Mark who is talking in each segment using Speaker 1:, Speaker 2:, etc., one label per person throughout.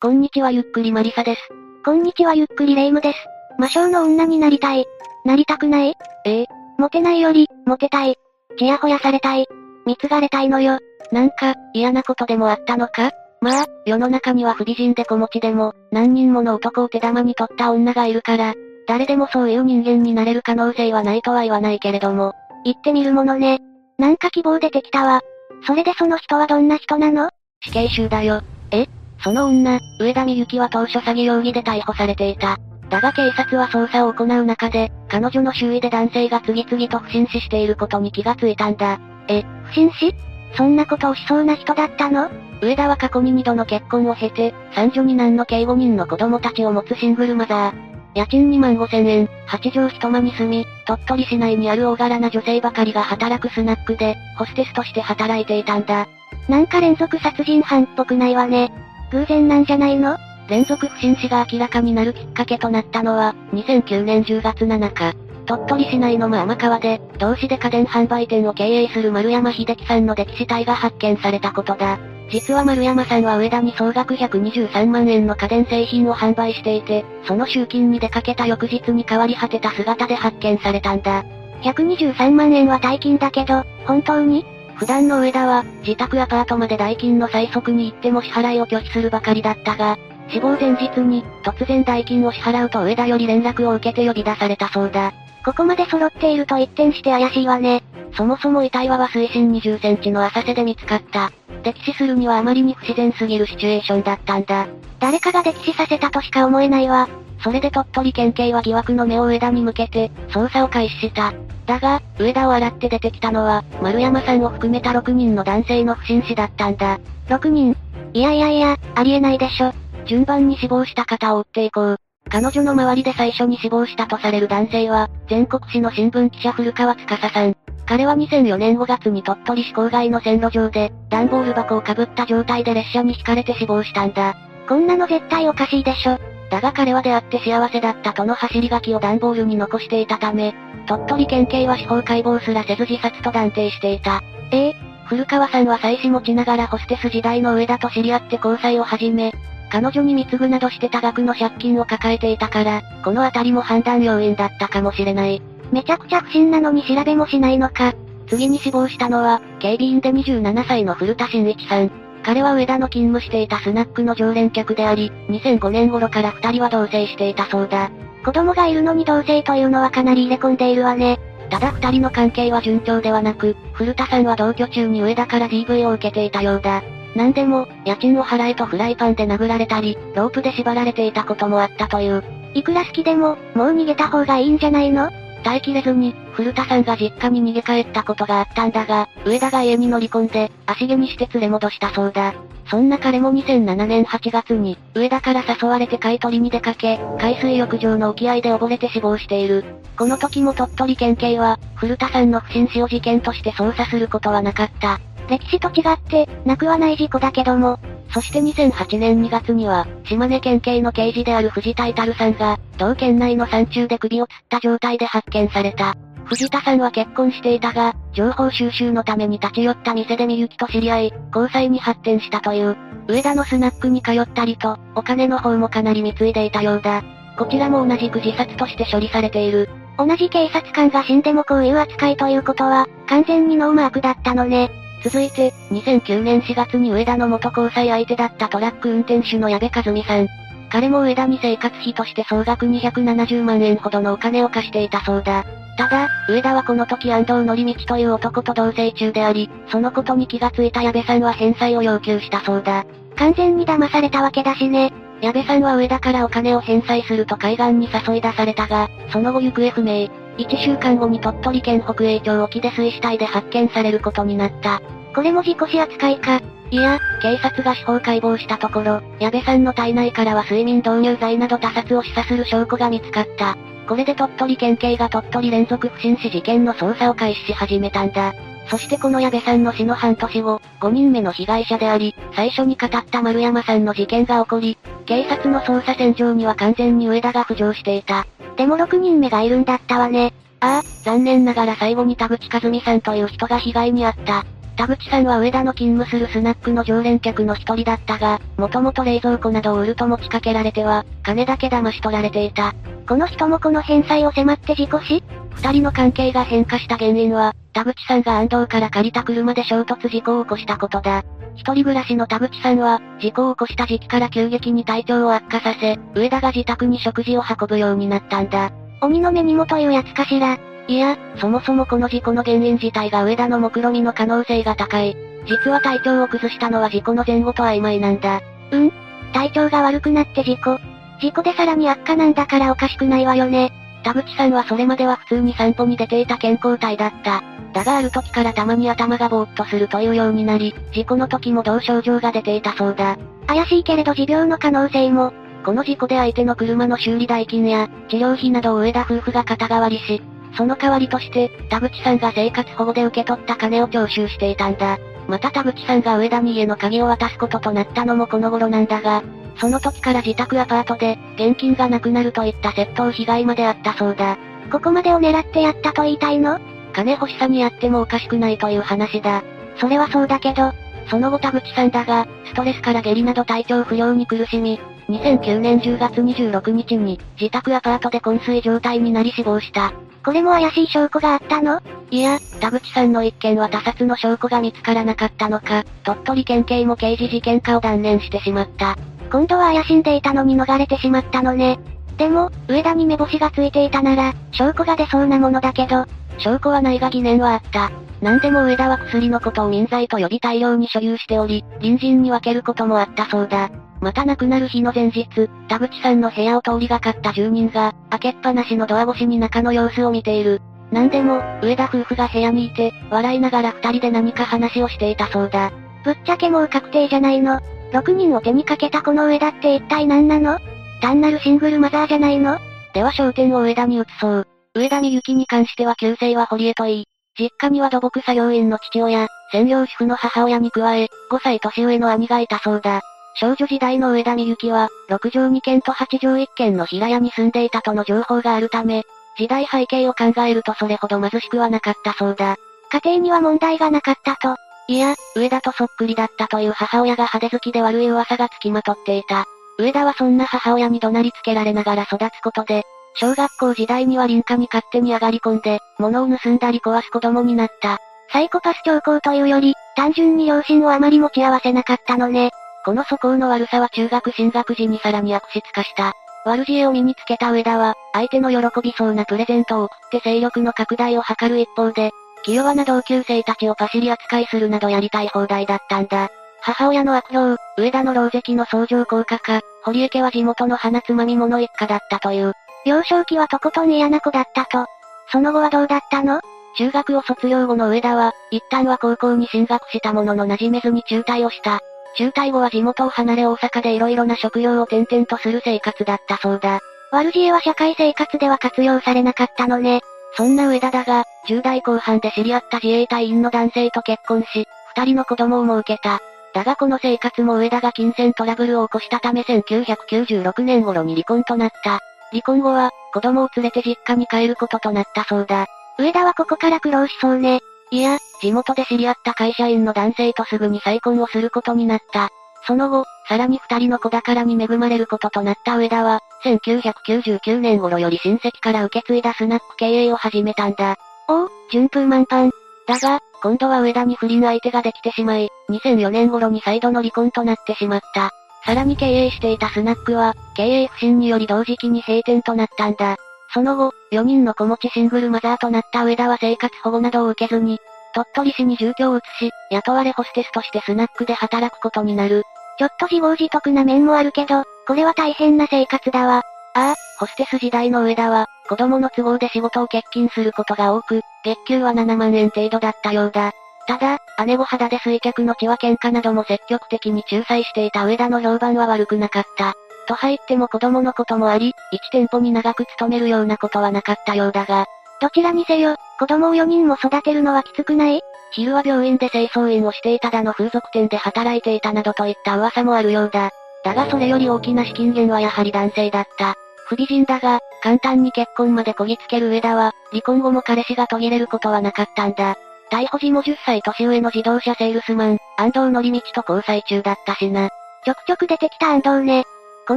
Speaker 1: こんにちはゆっくりマリサです。
Speaker 2: こんにちはゆっくりレイムです。魔性の女になりたい。なりたくない？
Speaker 1: え？え。
Speaker 2: モテないより、モテたい。ちやほやされたい。貢がれたいのよ。
Speaker 1: なんか、嫌なことでもあったのか？まあ、世の中には不美人で子持ちでも、何人もの男を手玉に取った女がいるから、誰でもそういう人間になれる可能性はないとは言わないけれども。
Speaker 2: 言ってみるものね。なんか希望出てきたわ。それでその人はどんな人なの？
Speaker 1: 死刑囚だよ。え？その女、上田美幸は当初詐欺容疑で逮捕されていた。だが警察は捜査を行う中で、彼女の周囲で男性が次々と不審死していることに気がついたんだ。
Speaker 2: え、不審死？そんなことをしそうな人だったの？
Speaker 1: 上田は過去に2度の結婚を経て、三女二男の計5人の子供たちを持つシングルマザー。家賃2万5千円、八畳一間に住み、鳥取市内にある大柄な女性ばかりが働くスナックで、ホステスとして働いていたんだ。
Speaker 2: なんか連続殺人犯っぽくないわね。偶然なんじゃないの？
Speaker 1: 連続不審死が明らかになるきっかけとなったのは、2009年10月7日。鳥取市内の真天川で、同市で家電販売店を経営する丸山秀樹さんの溺死体が発見されたことだ。実は丸山さんは上田に総額123万円の家電製品を販売していて、その集金に出かけた翌日に変わり果てた姿で発見されたんだ。
Speaker 2: 123万円は大金だけど、本当に？
Speaker 1: 普段の上田は、自宅アパートまで代金の最速に行っても支払いを拒否するばかりだったが、死亡前日に、突然代金を支払うと上田より連絡を受けて呼び出されたそうだ。
Speaker 2: ここまで揃っていると一転して怪しいわね。
Speaker 1: そもそも遺体はは水深20センチの浅瀬で見つかった。溺死するにはあまりに不自然すぎるシチュエーションだったんだ。
Speaker 2: 誰かが溺死させたとしか思えないわ。
Speaker 1: それで鳥取県警は疑惑の目を上田に向けて、捜査を開始した。だが、上田を洗って出てきたのは、丸山さんを含めた6人の男性の不審死だったんだ。
Speaker 2: 6人？いやいやいや、ありえないでしょ。
Speaker 1: 順番に死亡した方を追っていこう。彼女の周りで最初に死亡したとされる男性は、全国紙の新聞記者古川司さん。彼は2004年5月に鳥取市郊外の線路上で、段ボール箱をかぶった状態で列車に引かれて死亡したんだ。
Speaker 2: こんなの絶対おかしいでしょ。
Speaker 1: だが彼は出会って幸せだったとの走り書きを段ボールに残していたため、鳥取県警は司法解剖すらせず自殺と断定していた。
Speaker 2: え？え
Speaker 1: 古川さんは妻子持ちながらホステス時代の上田と知り合って交際を始め、彼女に貢ぐなどして多額の借金を抱えていたから、このあたりも判断要因だったかもしれない。
Speaker 2: めちゃくちゃ不審なのに調べもしないのか。
Speaker 1: 次に死亡したのは、警備員で27歳の古田新一さん。彼は上田の勤務していたスナックの常連客であり、2005年頃から二人は同棲していたそうだ。
Speaker 2: 子供がいるのに同棲というのはかなり入れ込んでいるわね。
Speaker 1: ただ二人の関係は順調ではなく、古田さんは同居中に上田から DV を受けていたようだ。なんでも、家賃を払えとフライパンで殴られたり、ロープで縛られていたこともあったという。
Speaker 2: いくら好きでも、もう逃げた方がいいんじゃないの？
Speaker 1: 耐えきれずに、古田さんが実家に逃げ帰ったことがあったんだが、上田が家に乗り込んで、足毛にして連れ戻したそうだ。そんな彼も2007年8月に、上田から誘われて買い取りに出かけ、海水浴場の沖合で溺れて死亡している。この時も鳥取県警は、古田さんの不審死を事件として捜査することはなかった。
Speaker 2: 歴史と違って、なくはない事故だけども。
Speaker 1: そして2008年2月には、島根県警の刑事である藤田至さんが、同県内の山中で首を吊った状態で発見された。藤田さんは結婚していたが、情報収集のために立ち寄った店でみゆきと知り合い、交際に発展したという。上田のスナックに通ったりと、お金の方もかなり貢いでいたようだ。こちらも同じく自殺として処理されている。
Speaker 2: 同じ警察官が死んでもこういう扱いということは、完全にノーマークだったのね。
Speaker 1: 続いて、2009年4月に上田の元交際相手だったトラック運転手の矢部和美さん。彼も上田に生活費として総額270万円ほどのお金を貸していたそうだ。ただ、上田はこの時安藤則道という男と同棲中であり、そのことに気がついた矢部さんは返済を要求したそうだ。
Speaker 2: 完全に騙されたわけだしね。
Speaker 1: 矢部さんは上田からお金を返済すると海岸に誘い出されたが、その後行方不明。1週間後に鳥取県北栄町沖で水死体で発見されることになった。
Speaker 2: これも事故死扱いか。
Speaker 1: いや、警察が司法解剖したところ、矢部さんの体内からは睡眠導入剤など他殺を示唆する証拠が見つかった。これで鳥取県警が鳥取連続不審死事件の捜査を開始し始めたんだ。そしてこの矢部さんの死の半年後、5人目の被害者であり、最初に語った丸山さんの事件が起こり、警察の捜査線上には完全に上田が浮上していた。
Speaker 2: でも6人目がいるんだったわね。
Speaker 1: ああ、残念ながら最後に田口和美さんという人が被害に遭った。田口さんは上田の勤務するスナックの常連客の一人だったが、もともと冷蔵庫などを売ると持ちかけられては、金だけ騙し取られていた。
Speaker 2: この人もこの返済を迫って事故死
Speaker 1: 二人の関係が変化した原因は、田口さんが安藤から借りた車で衝突事故を起こしたことだ。一人暮らしの田口さんは、事故を起こした時期から急激に体調を悪化させ、上田が自宅に食事を運ぶようになったんだ。
Speaker 2: 鬼の目にもというやつかしら。
Speaker 1: いや、そもそもこの事故の原因自体が上田の目論みの可能性が高い。実は体調を崩したのは事故の前後と曖昧なんだ。
Speaker 2: うん？体調が悪くなって事故。事故でさらに悪化なんだからおかしくないわよね。
Speaker 1: 田口さんはそれまでは普通に散歩に出ていた健康体だった。だがある時からたまに頭がぼーっとするというようになり、事故の時も同症状が出ていたそうだ。
Speaker 2: 怪しいけれど持病の可能性も。
Speaker 1: この事故で相手の車の修理代金や、治療費などを上田夫婦が肩代わりし、その代わりとして、田口さんが生活保護で受け取った金を徴収していたんだ。また田口さんが上田に家の鍵を渡すこととなったのもこの頃なんだが、その時から自宅アパートで、現金がなくなるといった窃盗被害まであったそうだ。
Speaker 2: ここまでを狙ってやったと言いたいの？
Speaker 1: 金欲しさにやってもおかしくないという話だ。
Speaker 2: それはそうだけど、
Speaker 1: その後田口さんだが、ストレスから下痢など体調不良に苦しみ、2009年10月26日に、自宅アパートで昏睡状態になり死亡した。
Speaker 2: これも怪しい証拠があったの？
Speaker 1: いや、田口さんの一件は他殺の証拠が見つからなかったのか、鳥取県警も刑事事件化を断念してしまった。
Speaker 2: 今度は怪しんでいたのに逃れてしまったのね。でも、上田に目星がついていたなら、証拠が出そうなものだけど、
Speaker 1: 証拠はないが疑念はあった。何でも上田は薬のことを民剤と呼び大量に所有しており、隣人に分けることもあったそうだ。また亡くなる日の前日、田口さんの部屋を通りがかった住人が、開けっぱなしのドア越しに中の様子を見ている。何でも、上田夫婦が部屋にいて、笑いながら二人で何か話をしていたそうだ。
Speaker 2: ぶっちゃけもう確定じゃないの。6人を手にかけたこの上田って一体何なの？単なるシングルマザーじゃないの？
Speaker 1: では焦点を上田に移そう。上田美幸に関しては旧姓は堀江といい、実家には土木作業員の父親、専業主婦の母親に加え、5歳年上の兄がいたそうだ。少女時代の上田美幸は、6畳2軒と8畳1軒の平屋に住んでいたとの情報があるため、時代背景を考えるとそれほど貧しくはなかったそうだ。
Speaker 2: 家庭には問題がなかったと。
Speaker 1: いや、上田とそっくりだったという母親が派手好きで悪い噂がつきまとっていた。上田はそんな母親に怒鳴りつけられながら育つことで、小学校時代には林家に勝手に上がり込んで、物を盗んだり壊す子供になった。
Speaker 2: サイコパス兆候というより、単純に両親をあまり持ち合わせなかったのね。
Speaker 1: この素行の悪さは中学進学時にさらに悪質化した。悪知恵を身につけた上田は、相手の喜びそうなプレゼントを送って勢力の拡大を図る一方で、気弱な同級生たちをパシリ扱いするなどやりたい放題だったんだ。母親の悪評、上田の老石の相乗効果か、堀江家は地元の花つまみ者一家だったという。
Speaker 2: 幼少期はとことん嫌な子だったと。その後はどうだったの？
Speaker 1: 中学を卒業後の上田は、一旦は高校に進学したものの馴染めずに中退をした。中退後は地元を離れ大阪で色々な職業を転々とする生活だったそうだ。
Speaker 2: 悪知恵は社会生活では活用されなかったのね。
Speaker 1: そんな上田だが、10代後半で知り合った自衛隊員の男性と結婚し、二人の子供を設けた。だがこの生活も上田が金銭トラブルを起こしたため1996年頃に離婚となった。離婚後は、子供を連れて実家に帰ることとなったそうだ。
Speaker 2: 上田はここから苦労しそうね。
Speaker 1: いや、地元で知り合った会社員の男性とすぐに再婚をすることになった。その後、さらに二人の子宝に恵まれることとなった上田は、1999年頃より親戚から受け継いだスナック経営を始めたんだ。
Speaker 2: おお、順風満帆。
Speaker 1: だが、今度は上田に不倫相手ができてしまい、2004年頃に再度の離婚となってしまった。さらに経営していたスナックは、経営不振により同時期に閉店となったんだ。その後、4人の子持ちシングルマザーとなった上田は生活保護などを受けずに、鳥取市に住居を移し、雇われホステスとしてスナックで働くことになる。
Speaker 2: ちょっと自業自得な面もあるけど、これは大変な生活だわ。
Speaker 1: ああ、ホステス時代の上田は、子供の都合で仕事を欠勤することが多く、月給は7万円程度だったようだ。ただ、姉御肌で水客の血は喧嘩なども積極的に仲裁していた上田の評判は悪くなかった。と入っても子供のこともあり、1店舗に長く勤めるようなことはなかったようだが。
Speaker 2: どちらにせよ、子供を4人も育てるのはきつくない？
Speaker 1: 昼は病院で清掃員をしていただの風俗店で働いていたなどといった噂もあるようだ。だがそれより大きな資金源はやはり男性だった。不美人だが、簡単に結婚までこぎつける上田は、離婚後も彼氏が途切れることはなかったんだ。逮捕時も10歳年上の自動車セールスマン、安藤則道と交際中だったしな。
Speaker 2: ちょくちょく出てきた安藤ね。こ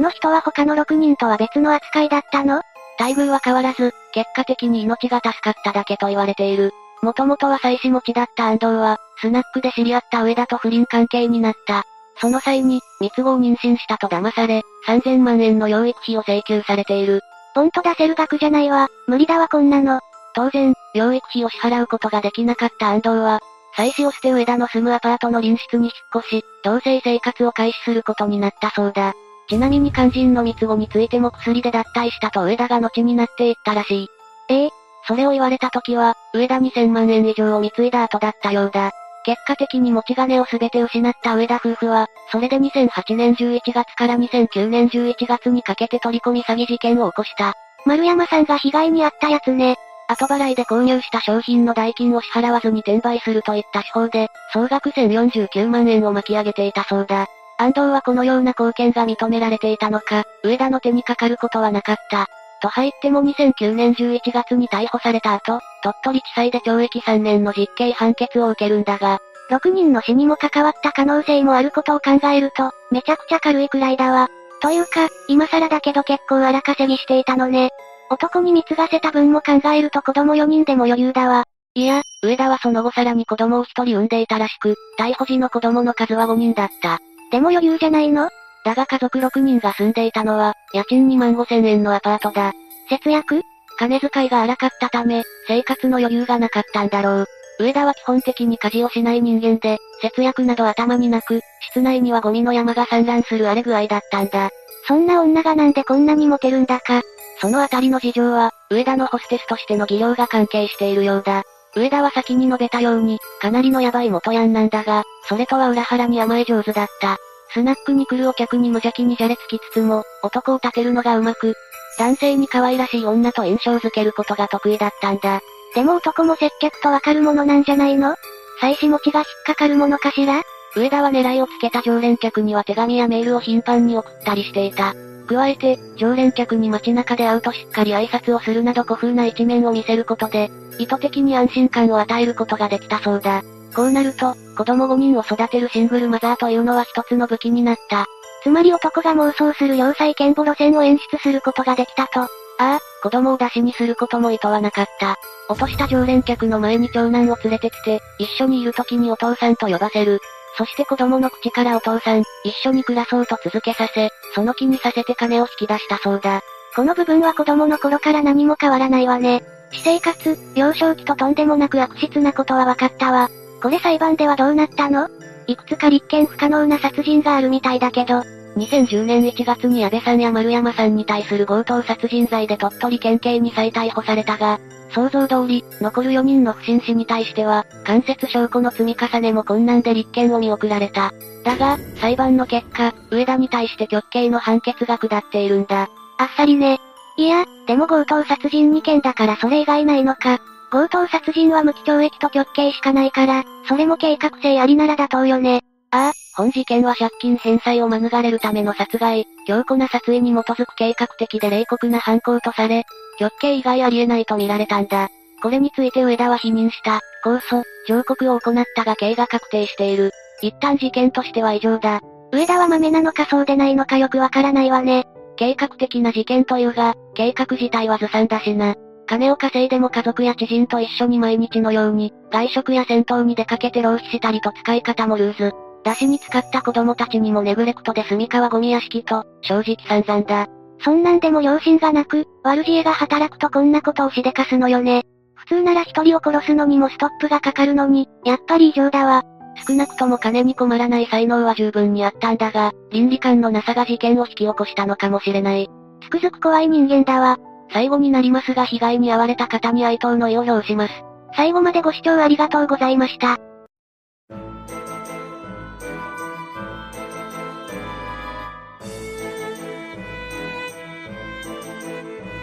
Speaker 2: の人は他の6人とは別の扱いだったの？
Speaker 1: 待遇は変わらず、結果的に命が助かっただけと言われている。もともとは妻子持ちだった安藤は、スナックで知り合った上田と不倫関係になった。その際に、三つ子を妊娠したと騙され、3000万円の養育費を請求されている。
Speaker 2: ポンと出せる額じゃないわ、無理だわこんなの。
Speaker 1: 当然、養育費を支払うことができなかった安藤は、妻子を捨て上田の住むアパートの隣室に引っ越し、同棲生活を開始することになったそうだ。ちなみに肝心の三つ子についても薬で脱退したと上田が後になっていったらしい。
Speaker 2: ええ
Speaker 1: それを言われた時は、上田2000万円以上を貢いだ後だったようだ。結果的に持ち金を全て失った上田夫婦は、それで2008年11月から2009年11月にかけて取り込み詐欺事件を起こした。
Speaker 2: 丸山さんが被害に遭ったやつね。
Speaker 1: 後払いで購入した商品の代金を支払わずに転売するといった手法で、総額1049万円を巻き上げていたそうだ。安藤はこのような貢献が認められていたのか、上田の手にかかることはなかった。と入っても2009年11月に逮捕された後、鳥取地裁で懲役3年の実刑判決を受けるんだが、
Speaker 2: 6人の死にも関わった可能性もあることを考えると、めちゃくちゃ軽いくらいだわ。というか、今更だけど結構荒稼ぎしていたのね。男に貢がせた分も考えると子供4人でも余裕だわ。
Speaker 1: いや、上田はその後さらに子供を1人産んでいたらしく、逮捕時の子供の数は5人だった。
Speaker 2: でも余裕じゃないの？
Speaker 1: だが家族6人が住んでいたのは、家賃2万5千円のアパートだ。
Speaker 2: 節約？
Speaker 1: 金遣いが荒かったため、生活の余裕がなかったんだろう。上田は基本的に家事をしない人間で、節約など頭になく、室内にはゴミの山が散乱する荒れ具合だったんだ。
Speaker 2: そんな女がなんでこんなにモテるんだか。
Speaker 1: そのあたりの事情は、上田のホステスとしての技量が関係しているようだ。上田は先に述べたように、かなりのヤバい元ヤンなんだが、それとは裏腹に甘え上手だった。スナックに来るお客に無邪気にじゃれつきつつも、男を立てるのがうまく、男性に可愛らしい女と印象づけることが得意だったんだ。
Speaker 2: でも男も接客とわかるものなんじゃないの？妻子持ちが引っかかるものかしら？
Speaker 1: 上田は狙いをつけた常連客には手紙やメールを頻繁に送ったりしていた。加えて、常連客に街中で会うとしっかり挨拶をするなど古風な一面を見せることで、意図的に安心感を与えることができたそうだ。こうなると、子供5人を育てるシングルマザーというのは一つの武器になった。
Speaker 2: つまり男が妄想する要塞剣母路線を演出することができたと。あ
Speaker 1: あ、子供を出しにすることも意図はなかった。落とした常連客の前に長男を連れてきて、一緒にいる時にお父さんと呼ばせる。そして子供の口からお父さん、一緒に暮らそうと続けさせ、その気にさせて金を引き出したそうだ。
Speaker 2: この部分は子供の頃から何も変わらないわね。私生活、幼少期ととんでもなく悪質なことは分かったわ。これ裁判ではどうなったの？いくつか立件不可能な殺人があるみたいだけど。
Speaker 1: 2010年1月に安倍さんや丸山さんに対する強盗殺人罪で鳥取県警に再逮捕されたが、想像通り、残る4人の不審死に対しては、間接証拠の積み重ねも困難で立件を見送られた。だが、裁判の結果、上田に対して極刑の判決が下っているんだ。
Speaker 2: あっさりね。いや、でも強盗殺人2件だからそれ以外ないのか。強盗殺人は無期懲役と極刑しかないから、それも計画性ありなら妥当よね。
Speaker 1: ああ、本事件は借金返済を免れるための殺害、強固な殺意に基づく計画的で冷酷な犯行とされ、極刑以外ありえないと見られたんだ。これについて上田は否認した、控訴、上告を行ったが刑が確定している。一旦事件としては異常だ。
Speaker 2: 上田は豆なのかそうでないのかよくわからないわね。
Speaker 1: 計画的な事件というが、計画自体はずさんだしな。金を稼いでも家族や知人と一緒に毎日のように、外食や戦闘に出かけて浪費したりと使い方もルーズ。出しに使った子供たちにもネグレクトで住川ゴミ屋敷と、正直散々だ。
Speaker 2: そんなんでも良心がなく、悪知恵が働くとこんなことをしでかすのよね。普通なら一人を殺すのにもストップがかかるのに、やっぱり異常だわ。
Speaker 1: 少なくとも金に困らない才能は十分にあったんだが、倫理観のなさが事件を引き起こしたのかもしれない。
Speaker 2: つくづく怖い人間だわ。
Speaker 1: 最後になりますが被害に遭われた方に哀悼の意を表します。
Speaker 2: 最後までご視聴ありがとうございました。